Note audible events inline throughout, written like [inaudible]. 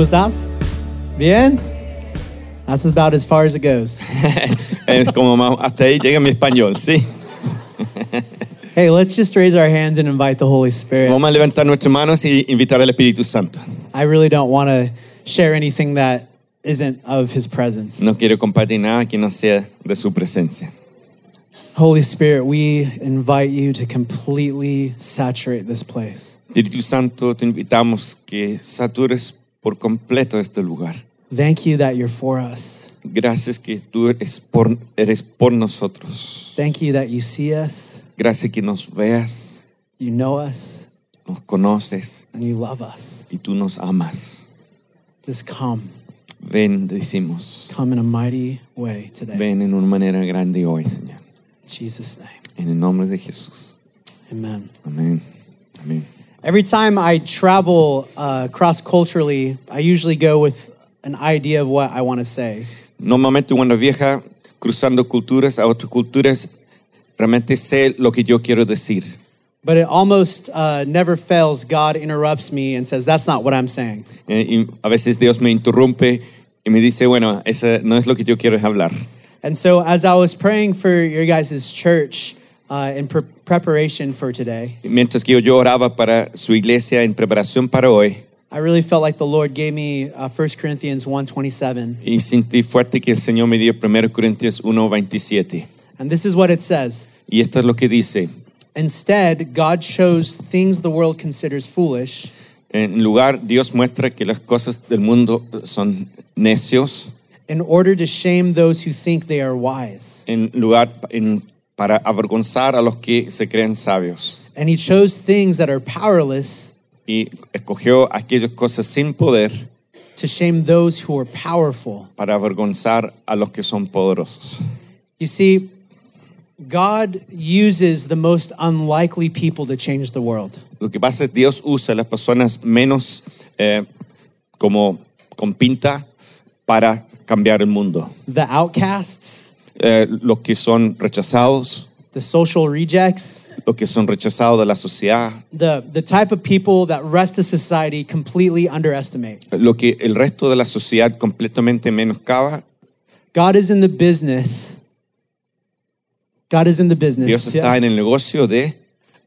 ¿Cómo estás? Bien? That's about as far as it goes. [laughs] Es como más- hasta ahí llega mi español, sí. [laughs] Hey, let's just raise our hands and invite the Holy Spirit. Vamos a levantar nuestras manos y invitar al Espíritu Santo. I really don't want to share anything that isn't of His presence. No quiero compartir nada que no sea de su presencia. Holy Spirit, we invite you to completely saturate this place. Espíritu Santo, te invitamos que satures por completo este lugar. Thank you that you're for us. Gracias que tú eres por, eres por nosotros. Thank you that you see us, Gracias que nos veas, you know us, nos conoces and you love us. y tú nos amas. Just come. Ven, decimos. Come in a mighty way today. Ven en una manera grande hoy, Señor. In Jesus' name. En el nombre de Jesús. Amen. Amén. Amén. Every time I travel uh, cross culturally, I usually go with an idea of what I want to say. Normalmente cuando viaja cruzando culturas a otras culturas, realmente sé lo que yo quiero decir. But it almost uh, never fails. God interrupts me and says, That's not what I'm saying. Eh, y a veces Dios me interrumpe y me dice, bueno, eso no es lo que yo quiero hablar. And so, as I was praying for your guys' church uh, in pre- preparation for today, Mientras que yo oraba para su iglesia en preparación para hoy, I really felt like the Lord gave me uh, 1 Corinthians 1.27. y sentí fuerte que el Señor me dio 1 Corintios 1:27. And this is what it says. Y esto es lo que dice. Instead, God shows things the world considers foolish En lugar, Dios muestra que las cosas del mundo son necios, in order to shame those who think they are wise. en lugar en- para avergonzar a los que se creen sabios. And he chose things that are powerless Y escogió aquellas cosas sin poder to shame those who are powerful. para avergonzar a los que son poderosos. You see, God uses the most unlikely people to change the world. Lo que pasa es Dios usa a las personas menos eh, como con pinta para cambiar el mundo. The outcasts, Eh, los que son rechazados, the social rejects, los que son rechazados de la sociedad, the, the type of people that rest of society completely underestimate. lo que el resto de la sociedad completamente menoscaba, God is in the business. God is in the business Dios está en el negocio de,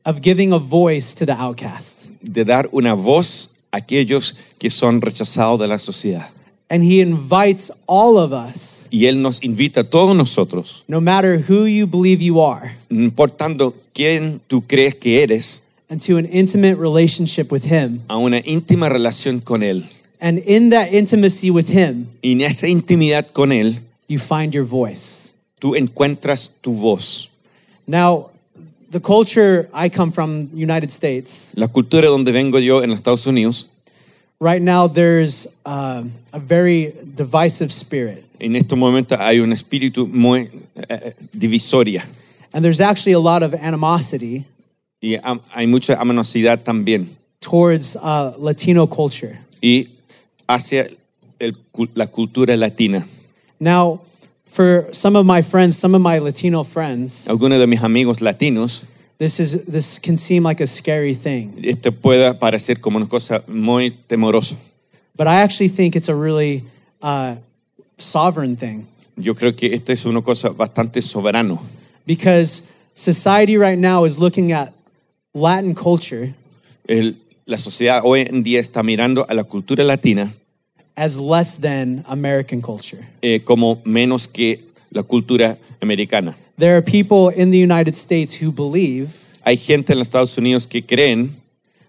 of giving a voice to the outcast. de dar una voz a aquellos que son rechazados de la sociedad. And he invites all of us, Y Él nos invita a todos nosotros, no matter who you believe you are, no importando quién tú crees que eres, into an intimate relationship with him. a una íntima relación con Él. And in that intimacy with him, Y en esa intimidad con Él, you find your voice. tú encuentras tu voz. Now, the culture I come from, the United States, La cultura donde vengo yo en los Estados Unidos, right now there's uh, a very divisive spirit. en estos momentos hay un espíritu muy eh, divisoria And there's actually a lot of animosity y am- hay mucha amanosidad también. towards uh, Latino culture. Y hacia el cu- la cultura latina. Now, for some of my friends, some of my Latino friends, Algunos de mis amigos latinos, this is this can seem like a scary thing, esto puede parecer como una cosa muy temorosa. but I actually think it's a really uh, sovereign thing Yo creo que esto es una cosa bastante soberano, because society right now is looking at Latin culture El- la sociedad hoy en día está mirando a la cultura latina as less than American culture. eh, como menos que la cultura americana. There are people in the United States who believe Hay gente en los Estados Unidos que creen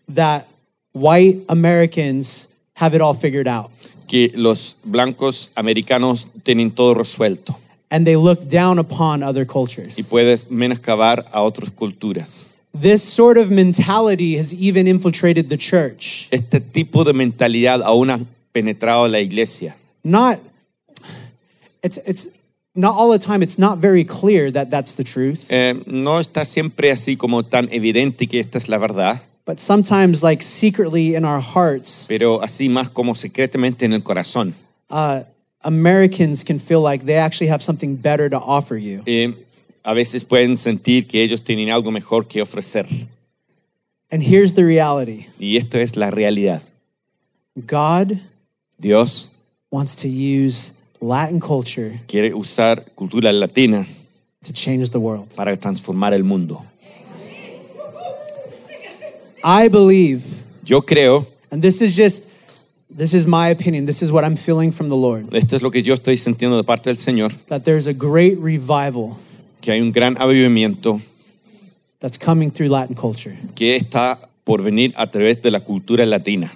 that white Americans have it all figured out. que los blancos americanos tienen todo resuelto And they look down upon other cultures. y puedes menoscabar a otras culturas. This sort of mentality has even infiltrated the church. Este tipo de mentalidad aún ha penetrado la iglesia. Not, it's, it's not all the time, it's not very clear that that's the truth. Eh, no está siempre así como tan evidente que esta es la verdad, But sometimes, like secretly in our hearts, pero así más como secretamente en el corazón. uh, Americans can feel like they actually have something better to offer you. Eh, a veces pueden sentir que ellos tienen algo mejor que ofrecer. And here's the reality Y esto es la realidad. God Dios wants to use Latin culture quiere usar cultura latina to change the world. para transformar el mundo. I believe, Yo creo, and this is just, this is my opinion, this is what I'm feeling from the Lord, esto es lo que yo estoy sintiendo de parte del Señor, that there's a great revival que hay un gran avivamiento that's coming through Latin culture. que está por venir a través de la cultura latina.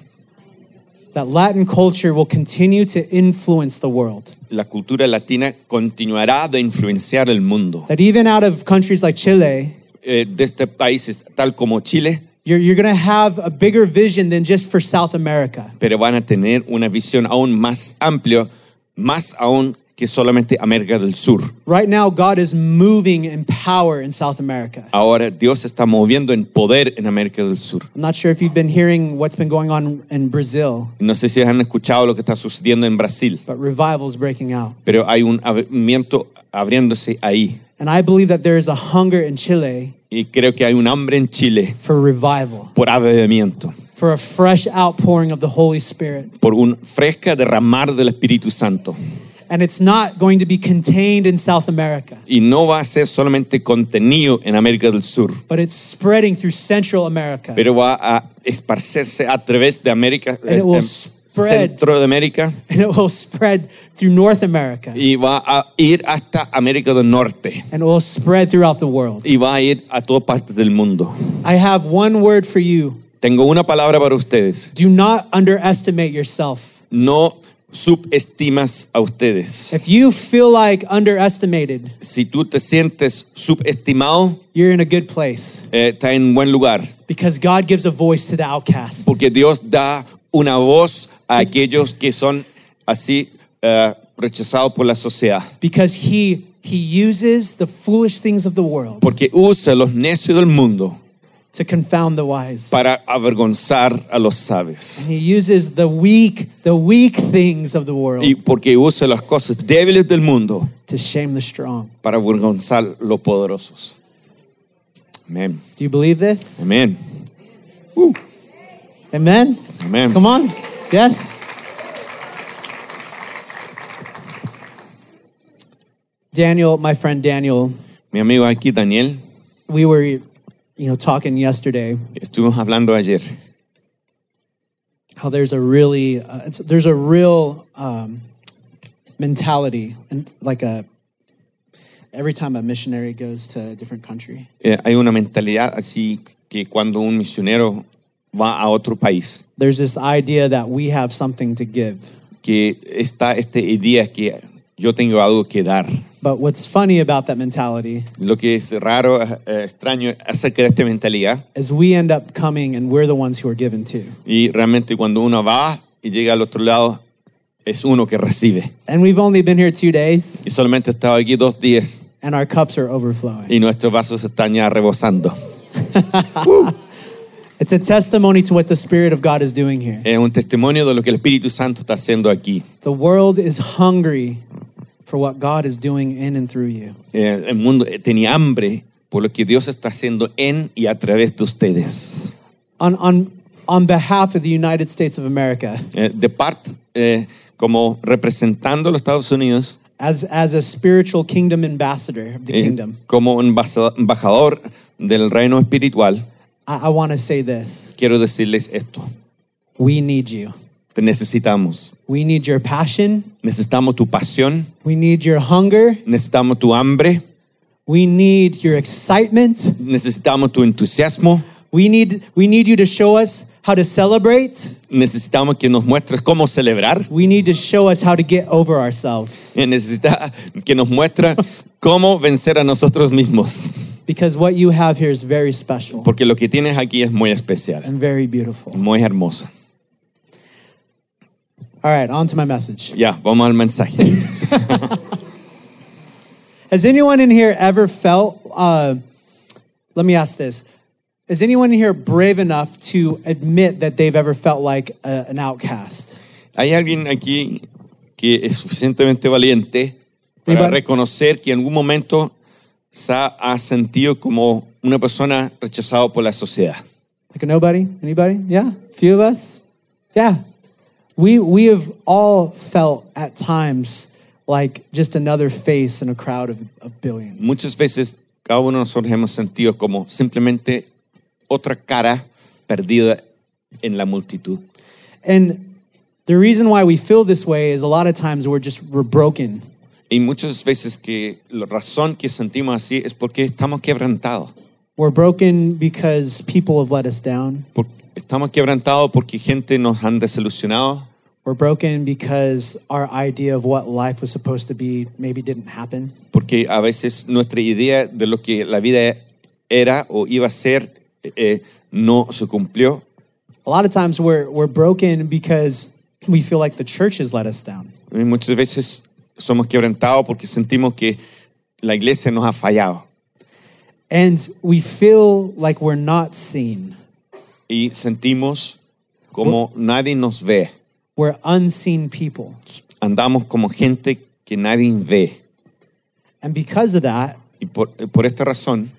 That Latin culture will continue to influence the world. La cultura latina continuará de influenciar el mundo. That even out of countries like Chile, Eh, de este país, tal como Chile, you're, you're going to have a bigger vision than just for South America. pero van a tener una visión aún más amplia, más aún que solamente América del Sur. Right now, God is moving in power in South America. Ahora Dios está moviendo en poder en América del Sur. I'm not sure if you've been hearing what's been going on in Brazil, No sé si han escuchado lo que está sucediendo en Brasil, but revival is breaking out. pero hay un avivamiento abriéndose ahí. And I believe that there is a hunger in Chile Y creo que hay un hambre en Chile for revival, por avivamiento, for a fresh outpouring of the Holy Spirit. por un fresca derramar del Espíritu Santo. And it's not going to be contained in South America, Y no va a ser solamente contenido en América del Sur, but it's spreading through Central America. pero va a esparcerse a través de América, And it will eh, spread. centro de América, And it will spread through North America. y va a ir hasta América del Norte, And it will spread throughout the world. y va a ir a todas partes del mundo. I have one word for you. Tengo una palabra para ustedes. Do not underestimate yourself. No subestimas a ustedes. If you feel like underestimated, Si tú te sientes subestimado, you're in a good place eh, está en buen lugar, because God gives a voice to the outcast. porque Dios da una voz a aquellos que son así eh, rechazados por la sociedad, Because he he uses the foolish things of the world porque usa los necios del mundo to confound the wise. para avergonzar a los sabios. He uses the weak, the weak things of the world Y porque usa las cosas débiles del mundo to shame the strong. para avergonzar los poderosos. Amén. Do you believe this? Amén. Amen. Amén. Come on. Yes. Daniel, my friend Daniel, Mi amigo aquí, Daniel, we were, you know, talking yesterday. Estuvimos hablando ayer. How there's a really, uh, it's, there's a real um, mentality and like a, every time a missionary goes to a different country, Eh, hay una mentalidad así que cuando un misionero va a otro país, there's this idea that we have something to give. que está esta idea que yo tengo algo que dar. But what's funny about that mentality Lo que es raro, eh, extraño acerca de esta mentalidad, is we end up coming and we're the ones who are given to. y realmente cuando uno va y llega al otro lado, es uno que recibe. And we've only been here two days Y solamente he estado aquí dos días and our cups are overflowing. y nuestros vasos están ya rebosando. [laughs] It's a testimony to what the Spirit of God is doing here. Es un testimonio de lo que el Espíritu Santo está haciendo aquí. The world is hungry for what God is doing in and through you. Eh, el mundo eh, tenía hambre por lo que Dios está haciendo en y a través de ustedes. On, on, on behalf of the United States of America, Eh, de parte, eh, como representando a los Estados Unidos, as, as a spiritual kingdom ambassador of the eh, kingdom, como embasa- embajador del reino espiritual, I, I want to say this. quiero decirles esto. We need you. Te necesitamos. We need your passion. Necesitamos tu pasión, We need your hunger. necesitamos tu hambre, We need your excitement. necesitamos tu entusiasmo, We need, we need you to show us how to celebrate. necesitamos que nos muestres cómo celebrar, We need to show us how to get over ourselves. necesita que nos muestre cómo vencer a nosotros mismos, Because what you have here is very special porque lo que tienes aquí es muy especial, and very beautiful. muy hermoso. All right, on to my message. Ya, vamos al mensaje. [laughs] Has anyone in here ever felt, uh, let me ask this. Is anyone in here brave enough to admit that they've ever felt like a, an outcast? ¿Hay alguien aquí que es suficientemente valiente para Anybody? reconocer que en algún momento se ha, sentido como una persona rechazada por la sociedad? Like a nobody? Anybody? Yeah? Few of us? Yeah. We, we have all felt at times like just another face in a crowd of, of billions. Muchas veces cada uno de nosotros hemos sentido como simplemente otra cara perdida en la multitud. And the reason why we feel this way is a lot of times we're just we're broken. Y muchas veces que la razón que sentimos así es porque estamos quebrantados. We're broken because people have let us down. Por- estamos quebrantados porque gente nos han desilusionado. We're broken because our idea of what life was supposed to be maybe didn't happen. Porque a veces nuestra idea de lo que la vida era o iba a ser eh, no se cumplió. A lot of times we're we're broken because we feel like the church has let us down. Y muchas veces somos quebrantados porque sentimos que la iglesia nos ha fallado. And we feel like we're not seen. Y sentimos como nadie nos ve. We're unseen people. Andamos como gente que nadie ve. And because of that, Y por, por esta razón,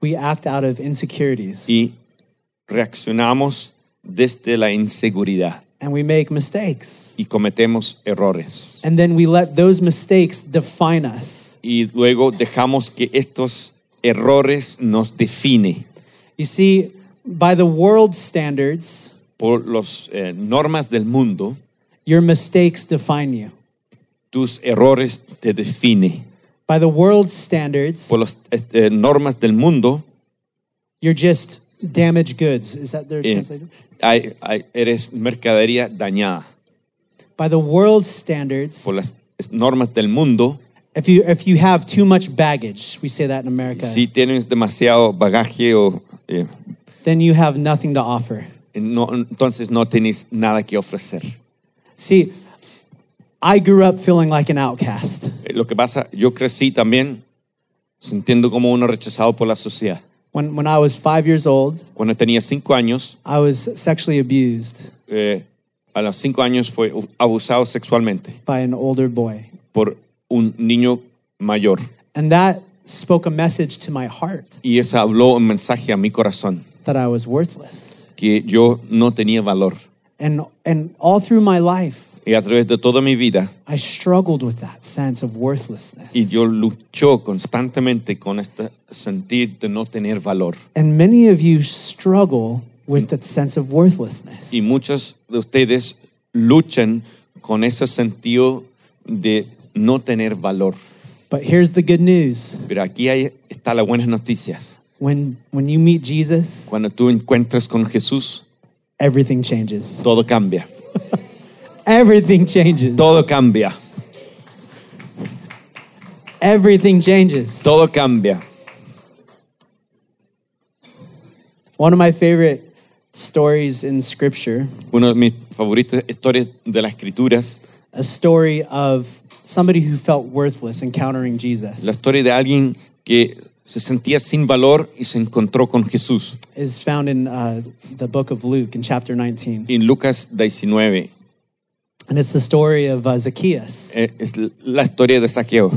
we act out of insecurities y reaccionamos desde la inseguridad and we make mistakes. y cometemos errores. And then we let those mistakes define us. Y luego dejamos que estos errores nos define You see, by the world standards, por las normas del mundo. your mistakes define you. Tus errores te define By the world standards, por las eh, normas del mundo. you're just damaged goods. Is that their eh, translation? Hay- hay- eres mercadería dañada By the world's standards, por las normas del mundo. if you if you have too much baggage, we say that in America, Si tienes demasiado bagaje o eh, then you have nothing to offer. no, entonces no tienes nada que ofrecer. See, I grew up feeling like an outcast. Eh, Lo que pasa, yo crecí también sintiendo como uno rechazado por la sociedad. When when I was five years old, Cuando tenía cinco años, I was sexually abused eh, a los cinco años fue abusado sexualmente by an older boy. por un niño mayor. And that spoke a message to my heart Y eso habló un mensaje a mi corazón, that I was worthless. que yo no tenía valor. And and all through my life, Y a través de toda mi vida, I struggled with that sense of worthlessness. y yo luchó constantemente con este sentir de no tener valor. And many of you struggle with that sense of worthlessness. Y muchos de ustedes luchan con ese sentido de no tener valor. But here's the good news. Pero aquí hay, está las buenas noticias. When when you meet Jesus, Cuando tú encuentras con Jesús, everything changes. todo cambia. Everything changes. Todo cambia. Everything changes. Todo cambia. One of my favorite stories in scripture, Una de mis favoritas historias de las escrituras, a story of somebody who felt worthless encountering Jesus. la historia de alguien que se sentía sin valor y se encontró con Jesús. is found in uh, the book of Luke in chapter 19. En Lucas 19 And it's the story of uh, Zacchaeus. eh, es la historia de Zaqueo.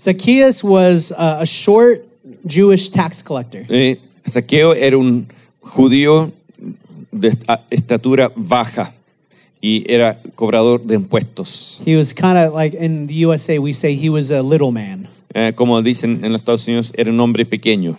Zacchaeus was uh, a short Jewish tax collector. Eh, Zaqueo era un judío de esta- estatura baja y era cobrador de impuestos. He was kind of like in the USA, we say he was a little man. Eh, como dicen en los Estados Unidos, era un hombre pequeño.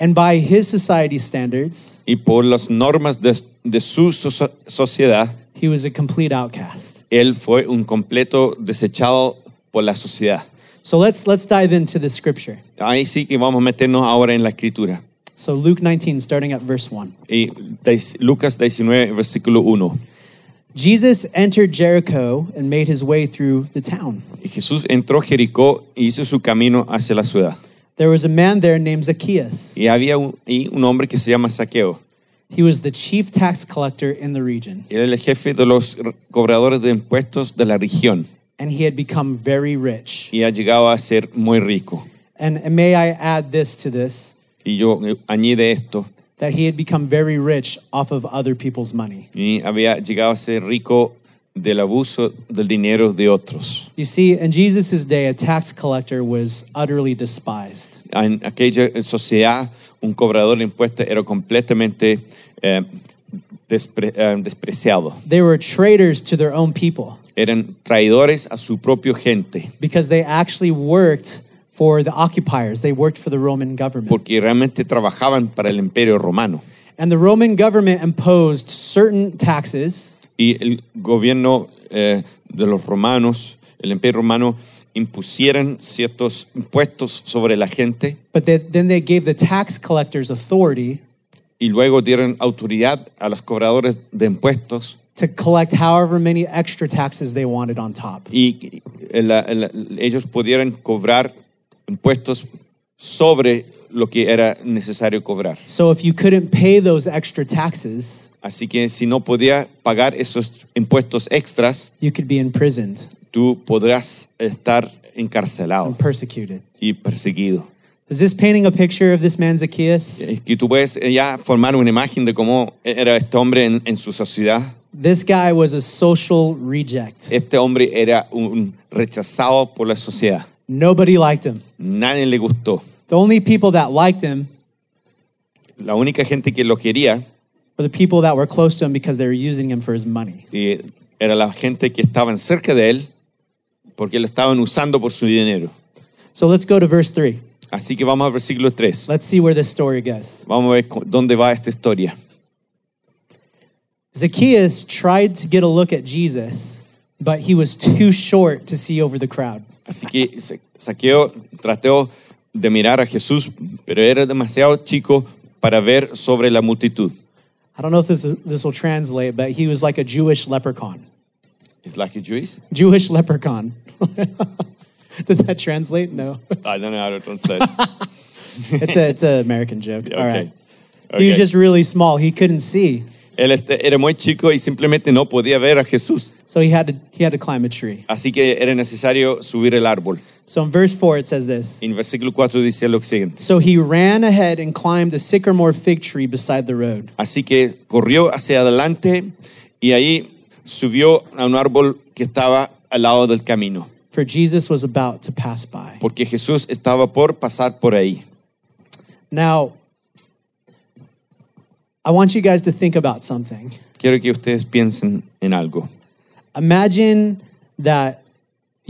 And by his society standards, Y por las normas de, de su so- sociedad, he was a complete outcast. Él fue un completo desechado por la sociedad. So let's let's dive into the scripture. Ahí sí que vamos a meternos ahora en la escritura. So Luke 19, starting at verse 1. Y Lucas 19, versículo 1. Jesus entered Jericho and made his way through the town. Y Jesús entró Jericó y hizo su camino hacia la ciudad. There was a man there named Zacchaeus. Y había un, y un hombre que se llama Saqueo. He was the chief tax collector in the region, Era el jefe de los cobradores de impuestos de la región and he had become very rich. y ha llegado a ser muy rico. And, may I add this to this Y yo eh, añade esto, that he had become very rich off of other people's money. y había llegado a ser rico del abuso del dinero de otros. You see, in Jesus' day, a tax collector was utterly despised. En aquella sociedad, un cobrador de impuestos era completamente eh, despre- eh, despreciado. They were traitors to their own people Eran traidores a su propio gente, because they actually worked for the occupiers. They worked for the Roman government. porque realmente trabajaban para el imperio romano. And the Roman government imposed certain taxes Y el gobierno eh, de los romanos, el imperio romano, impusieran ciertos impuestos sobre la gente But they, then they gave the tax collectors authority y luego dieron autoridad a los cobradores de impuestos to collect however many extra taxes they wanted on top. y el- el- ellos pudieran cobrar impuestos sobre lo que era necesario cobrar. So if you couldn't pay those extra taxes, Así que si no podía pagar esos impuestos extras, you could be imprisoned tú podrás estar encarcelado and persecuted. y perseguido. Is this painting a picture of this man Zacchaeus? Que tú puedes ya formar una imagen de cómo era este hombre en, en su sociedad. This guy was a social reject. Este hombre era un rechazado por la sociedad. Nobody liked him. Nadie le gustó. The only people that liked him La única gente que lo quería were the people that were close to him because they were using him for his money. eh, era la gente que estaban cerca de él porque lo estaban usando por su dinero. So let's go to verse 3. Así que vamos al versículo 3. Let's see where this story goes. Vamos a ver cu- dónde va esta historia. Zacchaeus tried to get a look at Jesus, but he was too short to see over the crowd. Así que Sa- Zaqueo trató de mirar a Jesús, pero era demasiado chico para ver sobre la multitud. I don't know if this, this will translate, but he was like a Jewish leprechaun. ¿Es like a Jewish? Jewish leprechaun. [laughs] Does that translate? No. [laughs] I don't know how to translate. [laughs] It's a it's an American joke. All right. Okay. He was just really small. He couldn't see. Él era muy chico y simplemente no podía ver a Jesús. So he had to he had to climb a tree. Así que era necesario subir el árbol. So in verse 4 it says this. En versículo 4 dice lo siguiente. So he ran ahead and climbed the sycamore fig tree beside the road. Así que corrió hacia adelante y ahí subió a un árbol que estaba al lado del camino, For Jesus was about to pass by. porque Jesús estaba por pasar por ahí. Now, I want you guys to think about something. Quiero que ustedes piensen en algo. Imagine that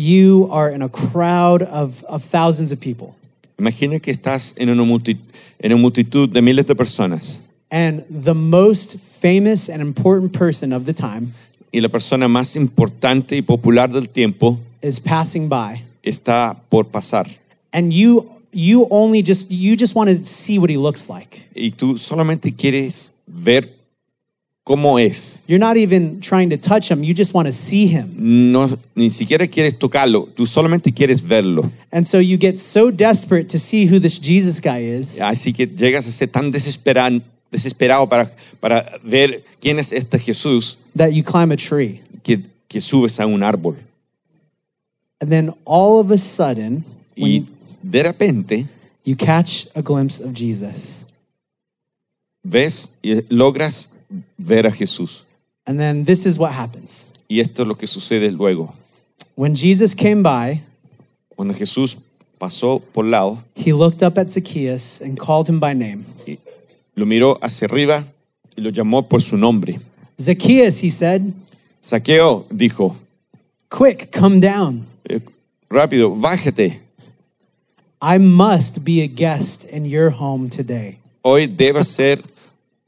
you are in a crowd of, of thousands of people, Imagina que estás en una, multi- en una multitud de miles de personas and the most famous and important person of the time y la persona más importante y popular del tiempo is passing by. está por pasar. And you you only just you just want to see what he looks like. Y tú solamente quieres ver cómo es. You're not even trying to touch him, you just want to see him. No, ni siquiera quieres tocarlo, tú solamente quieres verlo. And so you get so desperate to see who this Jesus guy is Así que llegas a ser tan desesperan- desesperado para, para ver quién es este Jesús that you climb a tree. que, que subes a un árbol. And then all of a sudden, when Y de repente you catch a glimpse of Jesus. ves y logras ver a Jesús. And then this is what happens. Y esto es lo que sucede luego. When Jesus came by, Cuando Jesús pasó por lado, he looked up at Zacchaeus and called him by name. y lo miró hacia arriba y lo llamó por su nombre. Zacchaeus, he said, Zaqueo dijo, quick, come down. "Eh, rápido, bájate. I must be a guest in your home today. Hoy debes ser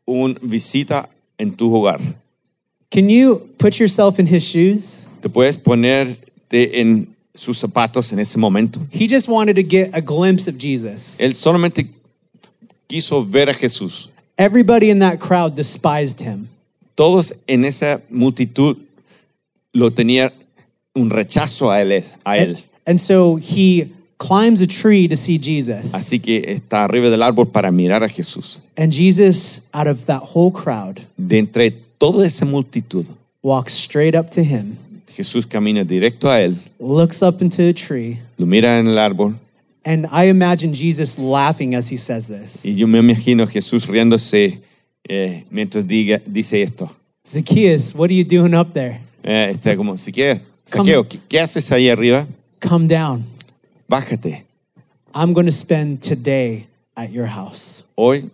un visita en tu hogar. Can you put yourself in his shoes? Te puedes ponerte en sus zapatos en ese momento. He just wanted to get a glimpse of Jesus. Él solamente quiso ver a Jesús. Everybody in that crowd despised him. Todos en esa multitud lo tenían un rechazo a él. A él. And so he climbs a tree to see Jesus. Así que está arriba del árbol para mirar a Jesús. And Jesus, out of that whole crowd, De entre toda esa multitud, walks straight up to him, Jesús camina directo a él, looks up into a tree, lo mira en el árbol and I imagine Jesus laughing as he says this. y yo me imagino a Jesús riéndose eh, mientras diga, dice esto. Zacchaeus, what are you doing up there? Eh, está como, Zaqueo, Zaqueo, ¿qué, qué haces ahí arriba? Come down. Bájate. I'm going to spend today at your house. Hoy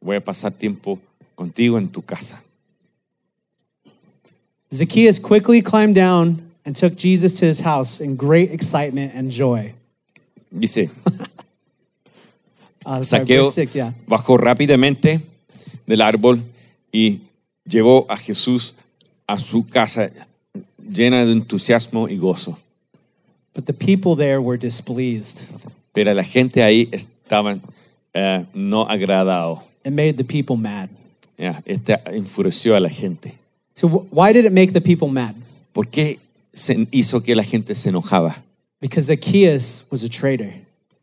voy a pasar tiempo contigo en tu casa. Zacchaeus quickly climbed down and took Jesus to his house in great excitement and joy. Dice, [laughs] Uh, sorry, Saqueo verse six, yeah. bajó rápidamente del árbol y llevó a Jesús a su casa llena de entusiasmo y gozo. But the people there were displeased. Pero la gente ahí estaban eh, no agradado. It made the people mad. Ya, Este enfureció a la gente. So, why did it make the people mad? ¿Por qué se hizo que la gente se enojaba? Because Zacchaeus was a traitor.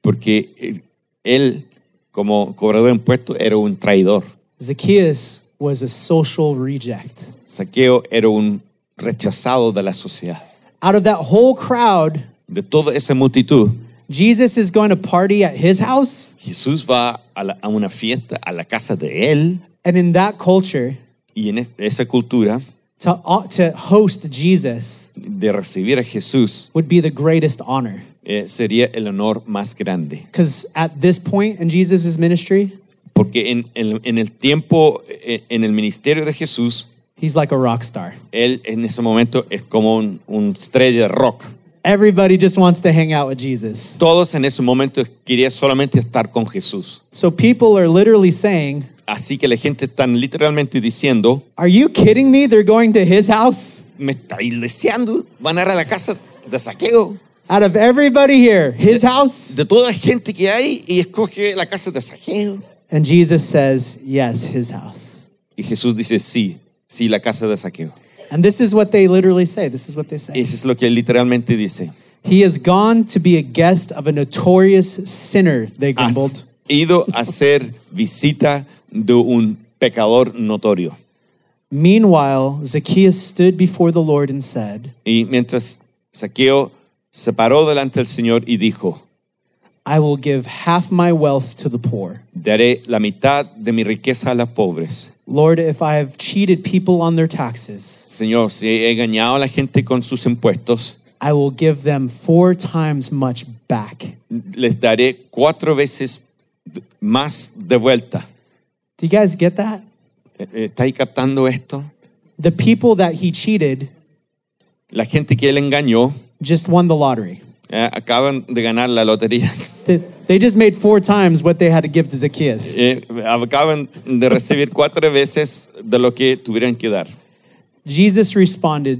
Porque eh, él, como cobrador de impuestos, era un traidor. Zacchaeus was a social reject. Zaqueo era un rechazado de la sociedad. Out of that whole crowd, De toda esa multitud, Jesus is going to party at his house. Jesús va a, la- a una fiesta a la casa de él And in that culture, y en es- esa cultura to, uh, to host Jesus de recibir a Jesús would be the greatest honor. eh, sería el honor más grande. Because at this point in Jesus' ministry, Porque en, en- en el tiempo, eh, en el ministerio de Jesús, he's like a rock star. él en ese momento es como un, un estrella de rock. Everybody just wants to hang out with Jesus. Todos en ese momento querían solamente estar con Jesús. So people are literally saying, Así que la gente está literalmente diciendo, Are you kidding me? They're going to his house? me está deseando, van a ir a la casa de Zaqueo. Out of everybody here, his house? De toda la gente que hay y escoge la casa de Zaqueo. And Jesus says, Yes, his house. Y Jesús dice, sí, sí, la casa de Zaqueo. And this is what they literally say. This is what they say. Eso es lo que él literalmente dice. He has gone to be a guest of a notorious sinner, they grumbled. Has ido a hacer visita de un pecador notorio. Meanwhile, Zacchaeus stood before the Lord and said, Y mientras Zaqueo se paró delante del Señor y dijo, I will give half my wealth to the poor. daré la mitad de mi riqueza a los pobres. Lord, if I have cheated people on their taxes, Señor, si he engañado a la gente con sus impuestos, I will give them four times much back. les daré cuatro veces más de vuelta. Do you guys get that? ¿Estáis captando esto? The people that he cheated La gente que él engañó just won the lottery. eh, acaban de ganar la lotería. They, they just made four times what they had to give to Zacchaeus. Eh, acaban de recibir cuatro veces de lo que tuvieran que dar. Jesus responded,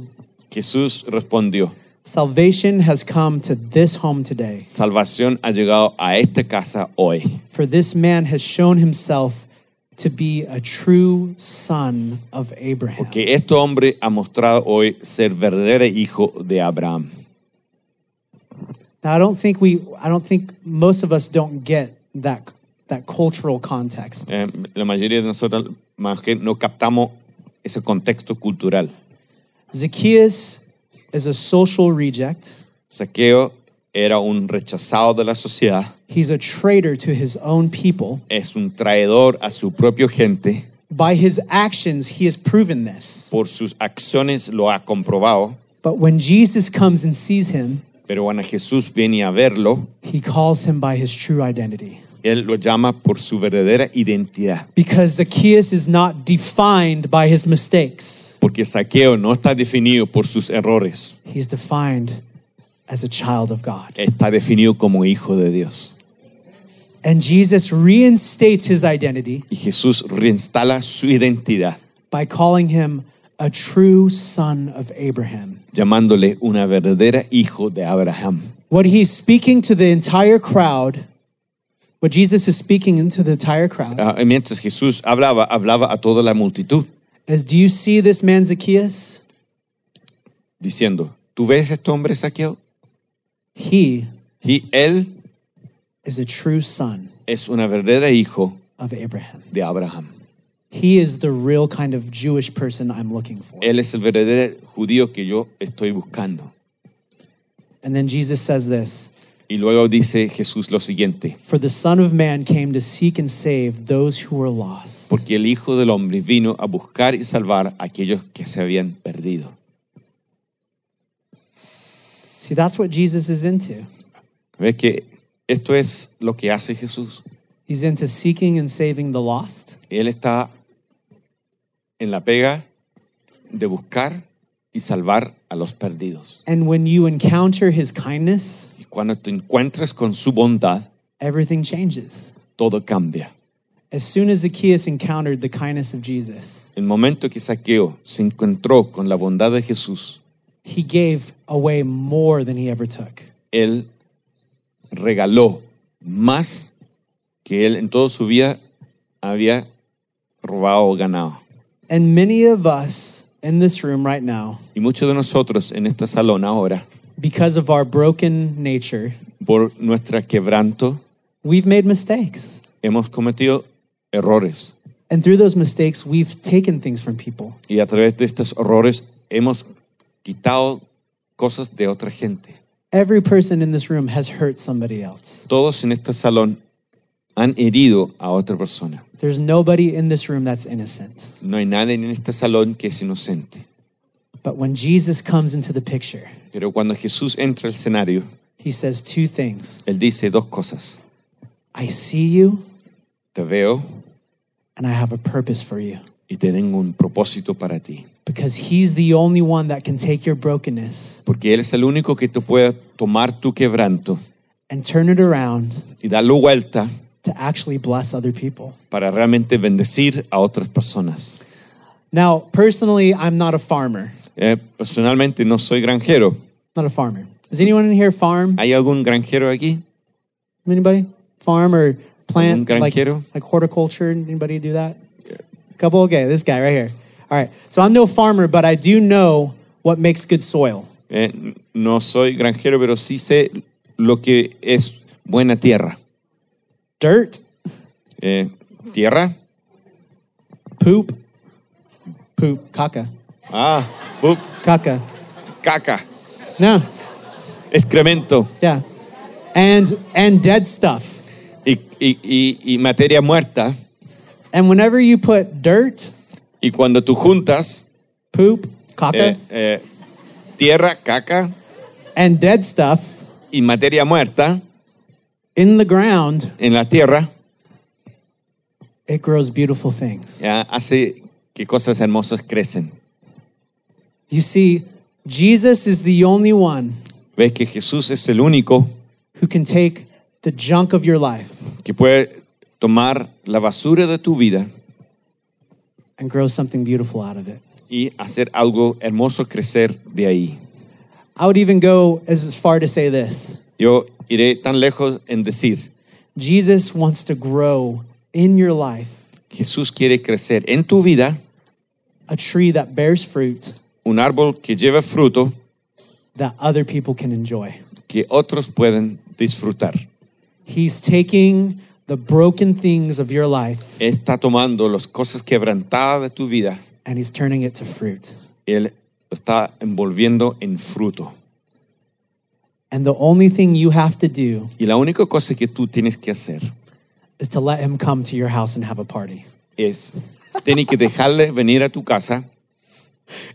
Jesús respondió, Salvation has come to this home today, salvación ha llegado a esta casa hoy, for this man has shown himself to be a true son of Abraham. que este hombre ha mostrado hoy ser verdadero hijo de Abraham. Now, I don't think we, I don't think most of us don't get that, that cultural context. Eh, la mayoría de nosotros más que no captamos ese contexto cultural. Zacchaeus is a social reject. Zaqueo era un rechazado de la sociedad, He's a traitor to his own people. es un traidor a su propia gente, By his actions, he has proven this. por sus acciones lo ha comprobado, But when Jesus comes and sees him, pero cuando Jesús viene a verlo, he calls him by his true identity. él lo llama por su verdadera identidad, Because Zacchaeus is not defined by his mistakes, porque Zaqueo no está definido por sus errores, he's defined as a child of God. está definido como hijo de Dios. And Jesus reinstates his identity Y Jesús reinstala su identidad, by calling him a true son of Abraham. llamándole una verdadera hijo de Abraham. What he's speaking to the entire crowd, what Jesus is speaking into the entire crowd, Ah, mientras Jesús hablaba, hablaba a toda la multitud, is do you see this man Zacchaeus? diciendo, ¿tú ves este hombre Zaqueo? He Y él is a true son es una verdadera hijo of Abraham. de Abraham. He is the real kind of Jewish person I'm looking for. Él es el verdadero judío que yo estoy buscando. And then Jesus says this Y luego dice Jesús lo siguiente, For the Son of Man came to seek and save those who were lost. porque el Hijo del Hombre vino a buscar y salvar a aquellos que se habían perdido. See, that's what Jesus is into. ¿Ves que esto es lo que hace Jesús? He's into seeking and saving the lost. Él está en la pega de buscar y salvar a los perdidos. And when you encounter his kindness, Y cuando te encuentras con su bondad, everything changes. todo cambia. As soon as Zacchaeus encountered the kindness of Jesus, El momento que Saqueo se encontró con la bondad de Jesús, he gave away more than he ever took. él regaló más que él en toda su vida había robado o ganado. And many of us in this room right now, Y muchos de nosotros en este salón ahora, because of our broken nature, por nuestra quebranto, we've made mistakes. hemos cometido errores. And through those mistakes, we've taken things from people. Y a través de estos errores hemos quitado cosas de otra gente. Every person in this room has hurt somebody else. Todos en este salón han herido a otra persona. There's nobody in this room that's innocent. No hay nadie en este salón que es inocente. But when Jesus comes into the picture, Pero cuando Jesús entra al escenario, he says two things Él dice dos cosas. I see you, Te veo and I have a purpose for you. y te tengo un propósito para ti. Because he's the only one that can take your brokenness Porque Él es el único que te puede tomar tu quebranto and turn it around y darlo vuelta to actually bless other people. para realmente bendecir a otras personas. Now, personally, I'm not a farmer. Eh, personalmente no soy granjero. Not a farmer. Is anyone in here farm? ¿Hay algún granjero aquí? Anybody? Farm or plant? ¿Algún Like, granjero? like horticulture? Anybody do that? A couple? Okay, this guy right here. All right. So I'm no farmer, but I do know what makes good soil. Eh, no soy granjero, pero sí sé lo que es buena tierra. Dirt, Eh, tierra, poop, poop, caca, ah, poop. caca. caca, No, excremento yeah. And and dead stuff. y, y- y- y materia muerta. And whenever you put dirt, Y cuando tú juntas poop, caca, eh, eh, tierra, caca and dead stuff y materia muerta in the ground, en la tierra, it grows beautiful things. ya hace que cosas hermosas crecen. You see, Jesus is the only one Ves que Jesús es el único who can take the junk of your life que puede tomar la basura de tu vida and grow something beautiful out of it. y hacer algo hermoso crecer de ahí. I would even go as far to say this Yo iré tan lejos en decir, Jesus wants to grow in your life Jesús quiere crecer en tu vida a tree that bears fruit un árbol que lleve fruto that other people can enjoy. que otros pueden disfrutar. He's taking the broken things of your life Está tomando las cosas quebrantadas de tu vida, and he's turning it to fruit. Él lo está envolviendo en fruto. And the only thing you have to do Y la única cosa que tú tienes que hacer is to let him come to your house and have a party. es, tienes que dejarle venir a tu casa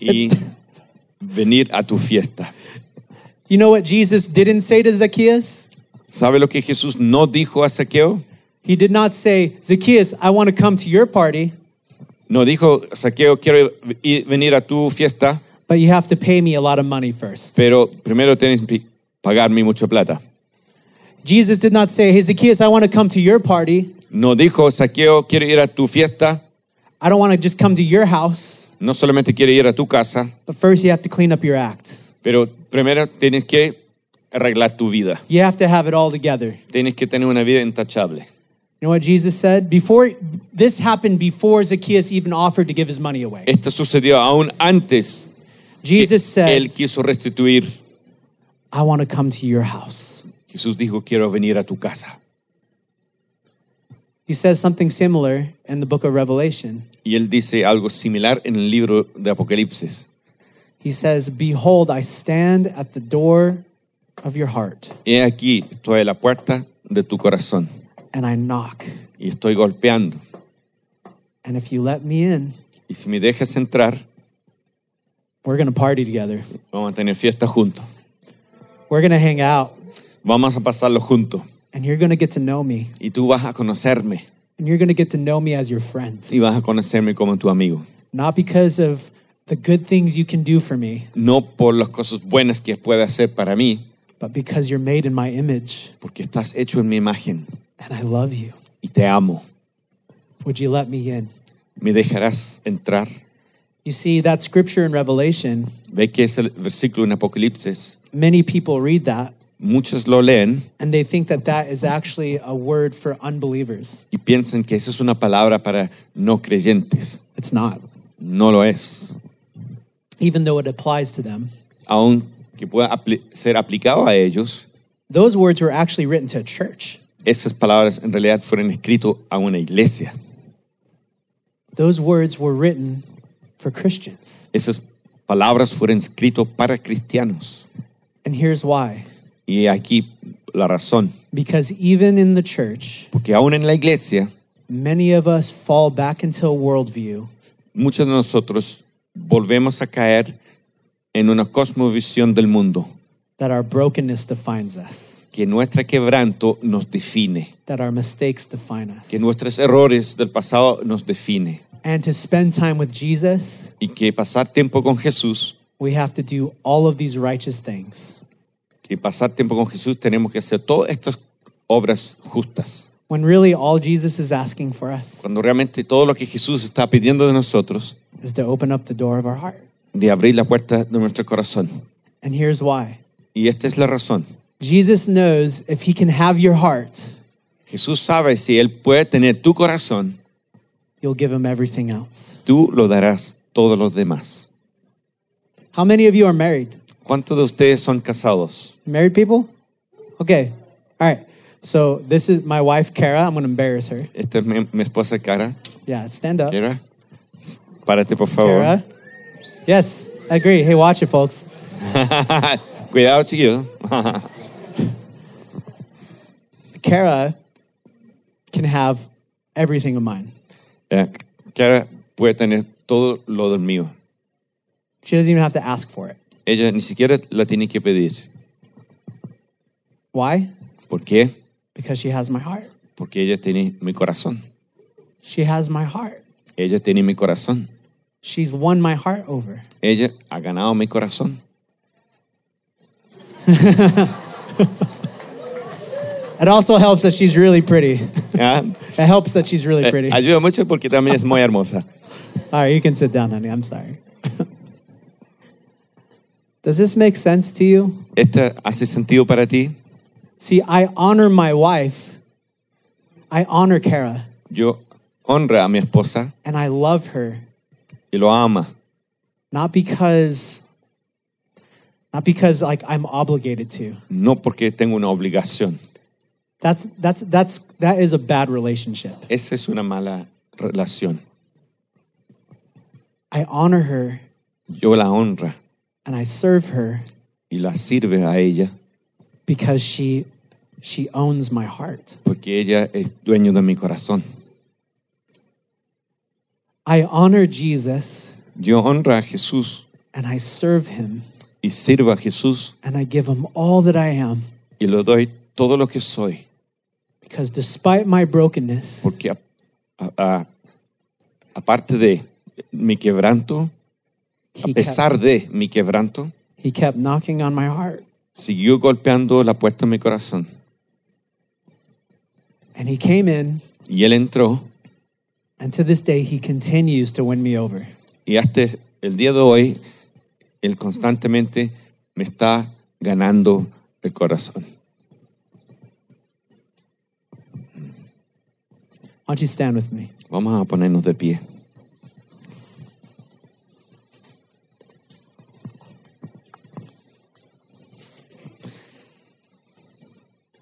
y [laughs] venir a tu fiesta. You know what Jesus didn't say to Zacchaeus? ¿Sabe lo que Jesús no dijo a Zaqueo? He did not say, Zacchaeus, I want to come to your party, No dijo, Zaqueo, quiero ir- venir a tu fiesta, but you have to pay me a lot of money first. pero primero tienes que pagarme mucha plata. Jesus did not say, Hey, Zacchaeus, I want to come to your party. No dijo, Saqueo, quiero ir a tu fiesta, I don't want to just come to your house, no solamente quiero ir a tu casa, but first you have to clean up your act. pero primero tienes que arreglar tu vida. You have to have it all together. Tienes que tener una vida intachable. You know what Jesus said? Before this happened before Zacchaeus even offered to give his money away. Esto sucedió aún antes que Jesus said, él quiso restituir. I want to come to your house. Jesús dijo, quiero venir a tu casa. He says something similar in the book of Revelation. Y él dice algo similar en el libro de Apocalipsis. He says, Behold, I stand at the door of your heart He aquí, estoy a la puerta de tu corazón and I knock. y estoy golpeando. And if you let me in, Y si me dejas entrar, we're going to party together. vamos a tener fiesta juntos. We're going to hang out Vamos a pasarlo juntos. and you're going to get to know me. Y tú vas a conocerme And you're going to get to know me as your friend. y vas a conocerme como tu amigo. Not because of the good things you can do for me, no por las cosas buenas que puede hacer para mí, but because you're made in my image porque estás hecho en mi imagen and I love you. y te amo. Would you let me in? ¿Me dejarás entrar? You see, that scripture in Revelation, Ve que es el versículo en Apocalipsis. many people read that Muchos lo leen and they think that that is actually a word for unbelievers. y piensan que esa es una palabra para no creyentes. It's not, No lo es. even though it applies to them. Aun que pueda apli- ser aplicado a ellos, Those words were actually written to a church. esas palabras en realidad fueron escritas a una iglesia. Those words were written for Christians. Esas palabras fueron escritas para cristianos. And here's why Y aquí la razón. because even in the church, Porque aún en la iglesia, many of us fall back into a worldview muchos de nosotros volvemos a caer en una cosmovisión del mundo. that our brokenness defines us, Que nuestra quebranto nos define. that our mistakes define us. Que nuestros errores del pasado nos define. And to spend time with Jesus, Y que pasar tiempo con Jesús, we have to do all of these righteous things. que pasar tiempo con Jesús tenemos que hacer todas estas obras justas. When really all Jesus is asking for us Cuando realmente todo lo que Jesús está pidiendo de nosotros, is to open up the door of our heart. de abrir la puerta de nuestro corazón. And here's why Y esta es la razón. Jesus knows if he can have your heart, Jesús sabe si Él puede tener tu corazón, you'll give him everything else. tú lo darás todos los demás. How many of you are married? ¿Cuántos de ustedes son casados? Married people? Okay. All right. So this is my wife, Kara. I'm going to embarrass her. Esta es mi, mi esposa Kara. Yeah, stand up. Kara, párate por favor. Kara. Yes, I agree. Hey, watch it, folks. [laughs] Cuidado, chiquillo. [laughs] Kara can have everything of mine. Eh, Kara puede tener todo lo del mío. She doesn't even have to ask for it. Ella ni siquiera la tiene que pedir. Why? ¿Por qué? Because she has my heart. Porque ella tiene mi corazón. She has my heart. Ella tiene mi corazón. She's won my heart over. Ella ha ganado mi corazón. [laughs] It also helps that she's really pretty. Ah, [laughs] It helps that she's really eh, pretty. Ayuda mucho porque también es muy hermosa. [laughs] All right, you can sit down, honey. I'm sorry. [laughs] Does this make sense to you? ¿Esta hace sentido para ti? See, I honor my wife. I honor Kara, Yo honra a mi esposa and I love her y lo ama. not because not because like I'm obligated to. No porque tengo una obligación. That's that's that's that is a bad relationship. Esa es una mala relación. I honor her Yo la honra and I serve her y la sirve a ella because she she owns my heart. porque ella es dueño de mi corazón. I honor Jesus Yo honra a Jesús and I serve him y sirvo a Jesús and I give him all that I am y le doy todo lo que soy because despite my brokenness, porque a- a- a- aparte de mi quebranto, he a kept, pesar de mi quebranto, he kept knocking on my heart siguió golpeando la puerta de mi corazón and he came in y él entró and to this day he continues to win me over. y hasta el día de hoy él constantemente me está ganando el corazón. Why don't you stand with me? Vamos a ponernos de pie.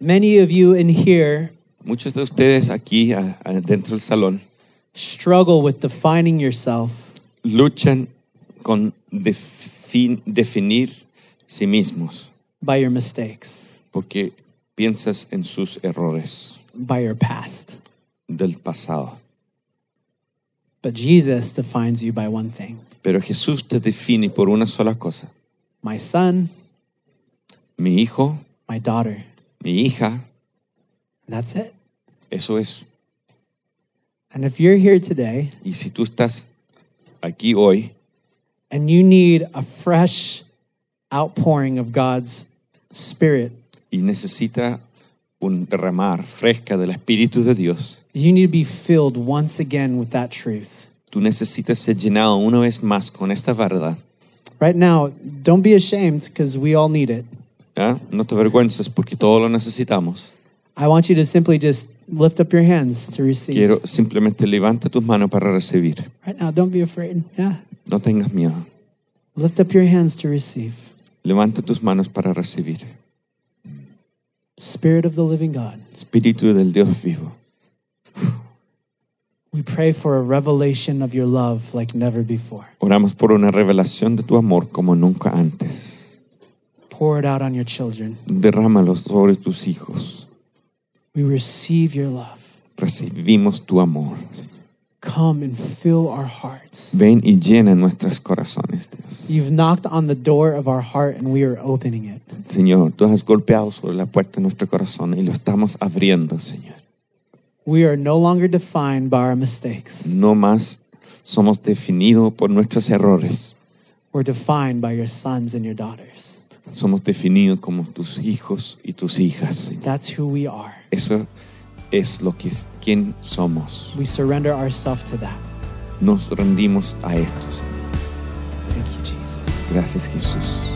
Many of you in here Muchos de ustedes aquí a- a- dentro del salón struggle with defining yourself luchan con defi- definir sí mismos by your mistakes, porque piensas en sus errores by your past. Del pasado. But Jesus defines you by one thing Pero Jesús te define por una sola cosa. my son, Mi hijo, my daughter. mi hija, that's it. eso es. And if you're here today Y si tú estás aquí hoy and you need a fresh outpouring of God's Spirit, y necesita un derramar fresca del Espíritu de Dios, you need to be filled once again with that truth. tú necesitas ser llenado una vez más con esta verdad. Right now, don't be ashamed because we all need it. ¿ya? No te avergüences porque todos lo necesitamos. I want you to simply just lift up your hands to receive. Quiero simplemente levanta tus manos para recibir. Right now, don't be afraid. Yeah. No tengas miedo. Lift up your hands to receive. Levanta tus manos para recibir. Spirit of the living God, Espíritu del Dios vivo. we pray for a revelation of your love like never before. Oramos por una revelación de tu amor como nunca antes. Pour it out on your children. Derrámalo sobre tus hijos. We receive your love. Recibimos tu amor. Come and fill our hearts. Ven y llena nuestros corazones, Dios. You've knocked on the door of our heart and we are opening it. Señor, tú has golpeado sobre la puerta de nuestro corazón y lo estamos abriendo, Señor. We are no longer defined by our mistakes. No más somos definidos por nuestros errores. We're defined by your sons and your daughters. Somos definidos como tus hijos y tus hijas, Señor. That's who we are. Eso es lo que es, quién somos. We surrender ourselves to that. Nos rendimos a esto, Señor. Thank you, Jesus. Gracias, Jesús.